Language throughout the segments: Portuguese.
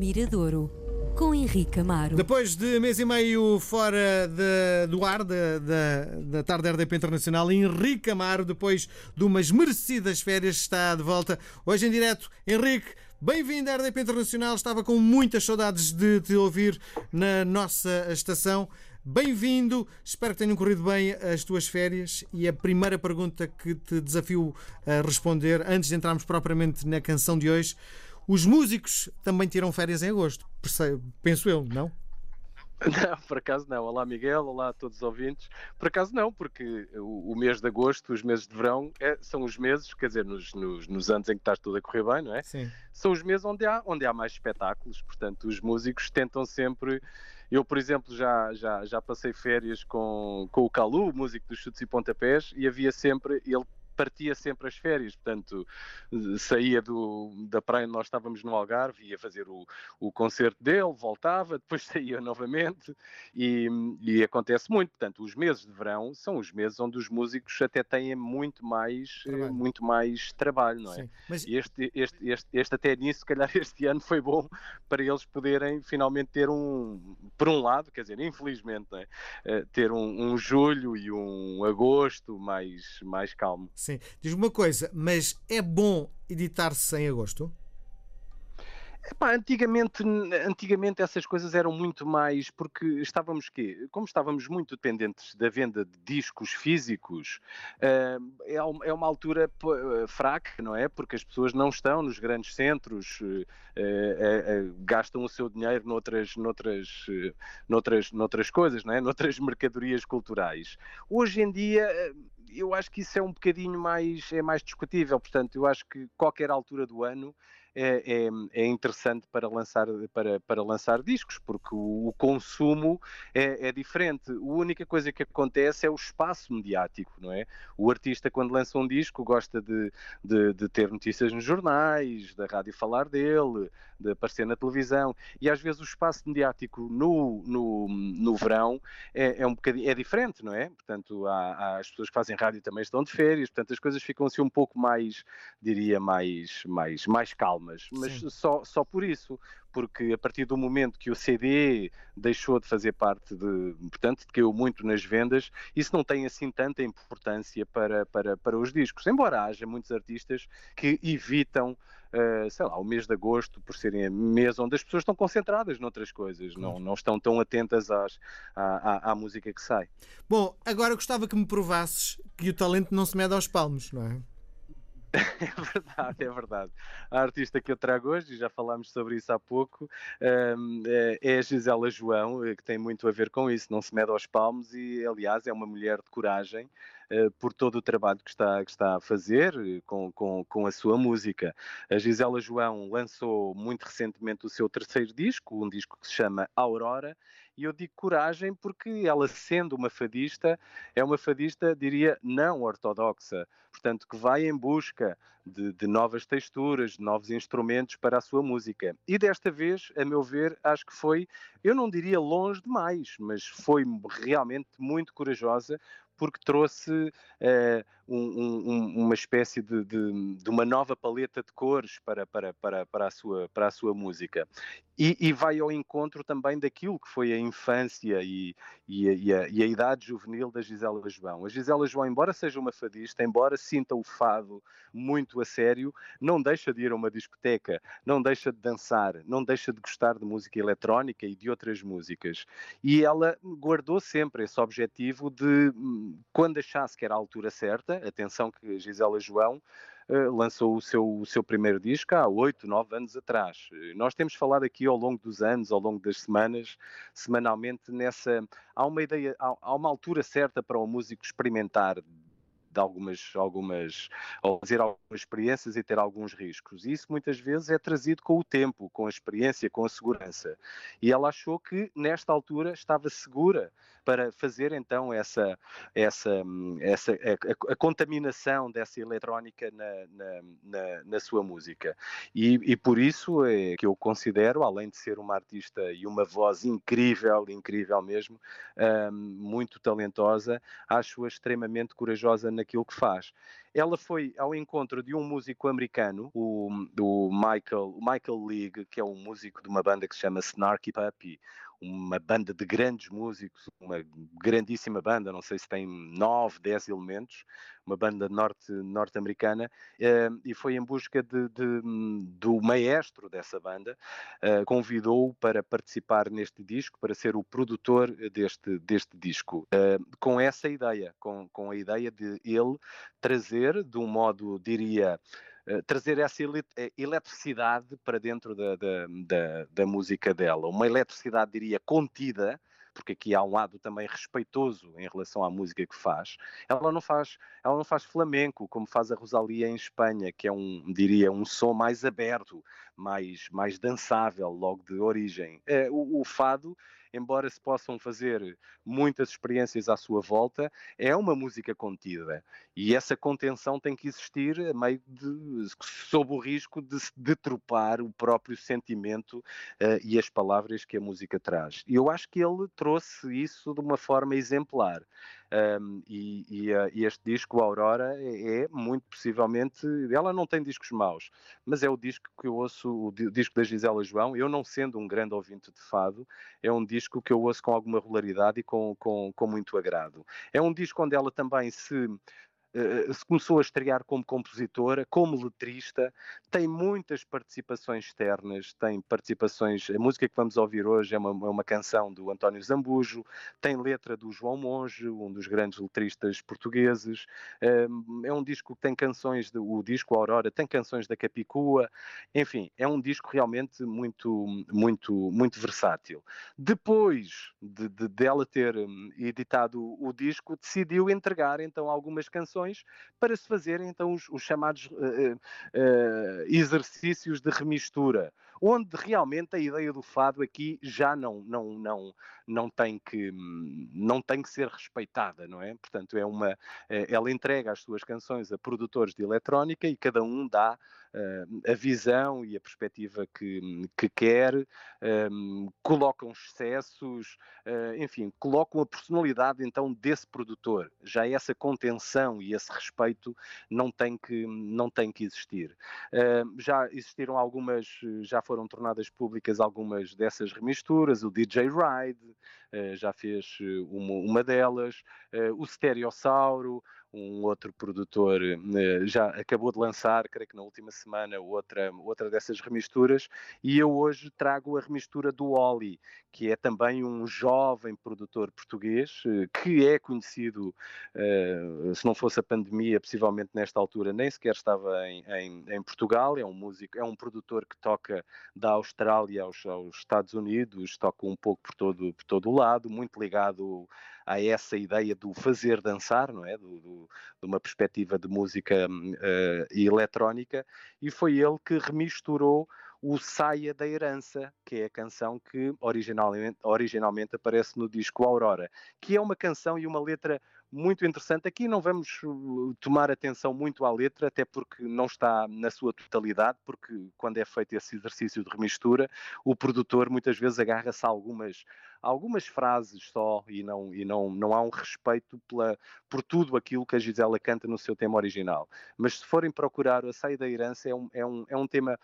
Miradouro, com Henrique Amaro. Depois de mês e meio fora de, do ar da, da, da tarde RDP Internacional, Henrique Amaro, depois de umas merecidas férias, está de volta. Hoje em direto, Henrique. Bem-vindo à RDP Internacional, estava com muitas saudades de te ouvir na nossa estação. Bem-vindo, espero que tenham corrido bem as tuas férias. E a primeira pergunta que te desafio a responder, antes de entrarmos propriamente na canção de hoje, os músicos também tiram férias em agosto, penso eu, não? Não, por acaso não. Olá Miguel, olá a todos os ouvintes. Por acaso não, porque o, o mês de agosto, os meses de verão, é, são os meses, quer dizer, nos, nos, nos, anos em que está tudo a correr bem, não é? Sim. São os meses onde há, onde há mais espetáculos, portanto, os músicos tentam sempre. Eu, por exemplo, já, já, já passei férias com, com o Calu, músico dos chutes e pontapés, e havia sempre. Ele partia sempre as férias, portanto, saía do, da praia onde nós estávamos no Algarve, ia fazer o, o concerto dele, voltava, depois saía novamente e, e, acontece muito. Portanto, os meses de verão são os meses onde os músicos até têm muito mais trabalho, muito mais trabalho não é? Sim, mas... este, este, este, este até nisso, se calhar este ano foi bom para eles poderem finalmente ter um, por um lado, quer dizer, infelizmente, é? uh, ter um, um julho e um agosto mais, mais calmo. Sim. Sim. Diz uma coisa, mas é bom editar-se em agosto? Epá, antigamente, antigamente essas coisas eram muito mais porque estávamos quê? Como estávamos muito dependentes da venda de discos físicos, uh, é, uma altura fraca, não é? Porque as pessoas não estão nos grandes centros, uh, uh, gastam o seu dinheiro noutras, noutras, noutras, noutras coisas, não é? Noutras mercadorias culturais. Hoje em dia eu acho que isso é um bocadinho mais, é mais discutível, portanto, eu acho que qualquer altura do ano é, é, é, interessante para lançar, para, para lançar discos, porque o, o consumo é, é, diferente. A única coisa que acontece é o espaço mediático, não é? O artista, quando lança um disco, gosta de, de, de ter notícias nos jornais, da rádio falar dele, de aparecer na televisão, e às vezes o espaço mediático no, no, no verão é, é um bocadinho é diferente, não é? Portanto, há, há, as pessoas que fazem rádio também estão de férias, portanto, as coisas ficam assim um pouco mais, diria, mais, mais, mais calmas. Mas só, só por isso, porque a partir do momento que o CD deixou de fazer parte de, portanto, caiu muito nas vendas, isso não tem assim tanta importância para, para, para os discos, embora haja muitos artistas que evitam, uh, sei lá, o mês de agosto, por serem mês onde as pessoas estão concentradas noutras coisas, não, não estão tão atentas às, à, à, à música que sai. Bom, agora gostava que me provasses que o talento não se mede aos palmos, não é? É verdade, é verdade. A artista que eu trago hoje, e já falámos sobre isso há pouco, hum, é, é a Gisela João, eh, que tem muito a ver com isso, não se mede aos palmos e, aliás, é uma mulher de coragem eh, por todo o trabalho que está, que está a fazer eh, com, com, com a sua música. A Gisela João lançou muito recentemente o seu terceiro disco, um disco que se chama Aurora, e eu digo coragem porque ela, sendo uma fadista, é uma fadista, diria, não ortodoxa, portanto, que vai em busca de, de, novas texturas, de novos instrumentos para a sua música. E desta vez, a meu ver, acho que foi, eu não diria longe demais, mas foi realmente muito corajosa, porque trouxe eh, um, um, uma espécie de, de, de, uma nova paleta de cores para, para, para, para, a, sua, para a sua música. E, e vai ao encontro também daquilo que foi a infância e, e, a, e, a, e, a, idade juvenil da Gisela João. A Gisela João, embora seja uma fadista, embora sinta o fado muito a sério, não deixa de ir a uma discoteca, não deixa de dançar, não deixa de gostar de música eletrónica e de outras músicas. E ela guardou sempre esse objetivo de, quando achasse que era a altura certa, atenção que Gisela João uh, lançou o seu, o seu primeiro disco há oito, nove anos atrás. Nós temos falado aqui ao longo dos anos, ao longo das semanas, semanalmente, nessa. Há uma ideia, há, há uma altura certa para o músico experimentar de algumas, algumas, ou fazer algumas experiências e ter alguns riscos. E isso muitas vezes é trazido com o tempo, com a experiência, com a segurança. E ela achou que nesta altura estava segura para fazer então essa, essa, essa a, a contaminação dessa eletrónica na, na, na, na sua música. E, e, por isso é que eu considero, além de ser uma artista e uma voz incrível, incrível mesmo, um, muito talentosa, acho-a extremamente corajosa naquilo que faz. Ela foi ao encontro de um músico americano, o, o Michael, o Michael League, que é um músico de uma banda que se chama Snarky Puppy, uma banda de grandes músicos, uma grandíssima banda, não sei se tem nove, dez elementos, uma banda norte, norte-americana, uh, e foi em busca de, de, do maestro dessa banda, uh, convidou-o para participar neste disco, para ser o produtor deste, deste disco, uh, com essa ideia, com, com a ideia de ele trazer, de um modo, diria, eh, trazer essa eh, eletricidade para dentro da, da, da, da, música dela. Uma eletricidade, diria, contida, porque aqui há um lado também respeitoso em relação à música que faz. Ela não faz, ela não faz flamenco como faz a Rosalia em Espanha, que é um, diria, um som mais aberto, mais, mais dançável logo de origem. É, o, o fado embora se possam fazer muitas experiências à sua volta, é uma música contida. E essa contenção tem que existir meio de, sob o risco de se o próprio sentimento uh, e as palavras que a música traz. E eu acho que ele trouxe isso de uma forma exemplar. Um, e, e, uh, e, este disco, Aurora, é, é, muito possivelmente. Ela não tem discos maus, mas é o disco que eu ouço, o disco da Gisela João. Eu, não sendo um grande ouvinte de fado, é um disco que eu ouço com alguma regularidade e com, com, com muito agrado. É um disco onde ela também se Uh, se começou a estrear como compositora, como letrista, tem muitas participações externas, tem participações. A música que vamos ouvir hoje é uma, é uma canção do António Zambujo, tem letra do João Monge, um dos grandes letristas portugueses. Uh, é um disco que tem canções, de, o disco Aurora tem canções da Capicua, enfim, é um disco realmente muito, muito, muito versátil. Depois de, de dela ter hum, editado o disco, decidiu entregar então algumas canções para se fazerem então os, os chamados uh, uh, exercícios de remistura, onde realmente a ideia do fado aqui já não, não, não, não, tem, que, não tem que ser respeitada, não é? Portanto, é uma, ela entrega as suas canções a produtores de eletrónica e cada um dá uh, a visão e a perspectiva que, que quer, um, colocam excessos, uh, enfim, colocam a personalidade então desse produtor. Já essa contenção e esse respeito não tem que, não tem que existir. Uh, já existiram algumas, já foram tornadas públicas algumas dessas remisturas, o DJ Ride já fez uma, uma delas, o Stereossauro, um outro produtor eh, já acabou de lançar, creio que na última semana, outra, outra dessas remisturas, e eu hoje trago a remistura do Oli, que é também um jovem produtor português, eh, que é conhecido, eh, se não fosse a pandemia, possivelmente nesta altura nem sequer estava em, em, em Portugal, é um músico, é um produtor que toca da Austrália aos, aos Estados Unidos, toca um pouco por todo, por todo o lado, muito ligado a essa ideia do fazer dançar, não é? Do, do, de uma perspectiva de música uh, eletrónica, e foi ele que remisturou o Saia da Herança, que é a canção que originalmente, originalmente aparece no disco Aurora, que é uma canção e uma letra muito interessante. Aqui não vamos uh, tomar atenção muito à letra, até porque não está na sua totalidade, porque quando é feito esse exercício de remistura, o produtor muitas vezes agarra-se a algumas, algumas frases só e não, e não, não há um respeito pela, por tudo aquilo que a Gisela canta no seu tema original. Mas se forem procurar a Saída da Herança, é um, é um, é um tema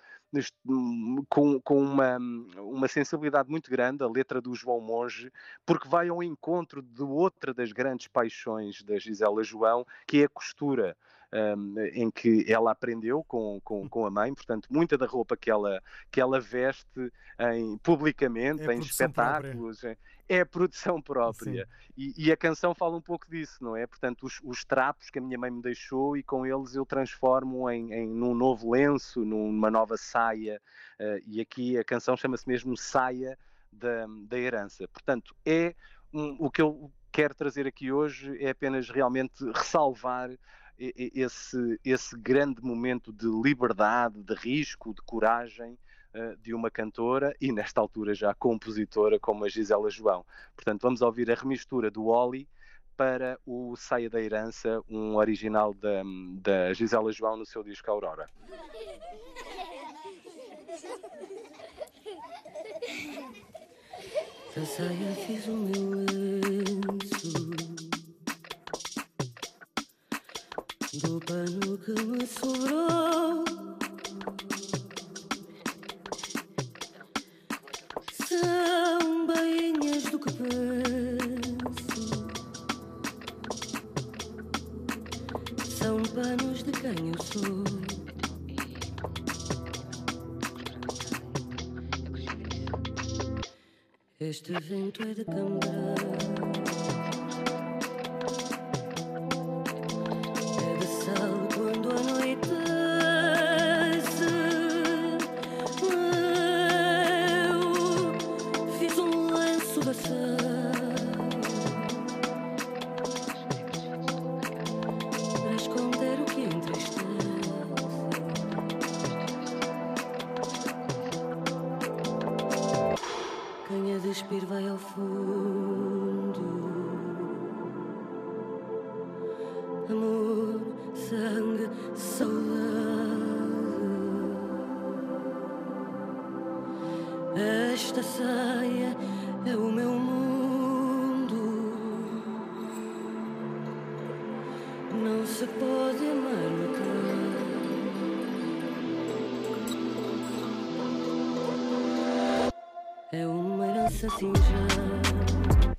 com, com uma, uma sensibilidade muito grande, a letra do João Monge, porque vai ao encontro de outra das grandes paixões da Gisela João, que é a costura um, em que ela aprendeu com, com, com, a mãe, portanto, muita da roupa que ela, que ela veste em, publicamente, é em espetáculos, própria. é produção própria. E, e, a canção fala um pouco disso, não é? Portanto, os, os, trapos que a minha mãe me deixou e com eles eu transformo em, em num novo lenço, numa nova saia, uh, e aqui a canção chama-se mesmo Saia da, da Herança. Portanto, é um, o que eu quero trazer aqui hoje é apenas realmente ressalvar esse, esse grande momento de liberdade, de risco, de coragem de uma cantora e, nesta altura, já compositora como a Gisela João. Portanto, vamos ouvir a remistura do Oli para o Saia da Herança, um original da, da Gisela João no seu disco Aurora. Da saia fiz o meu lenço Do pano que me sobrou Este vento é de Cambrão despir vai ao fundo. Amor, sangue, saudade. Esta saia é o meu mundo. Não se pode amar. É uma herança cinza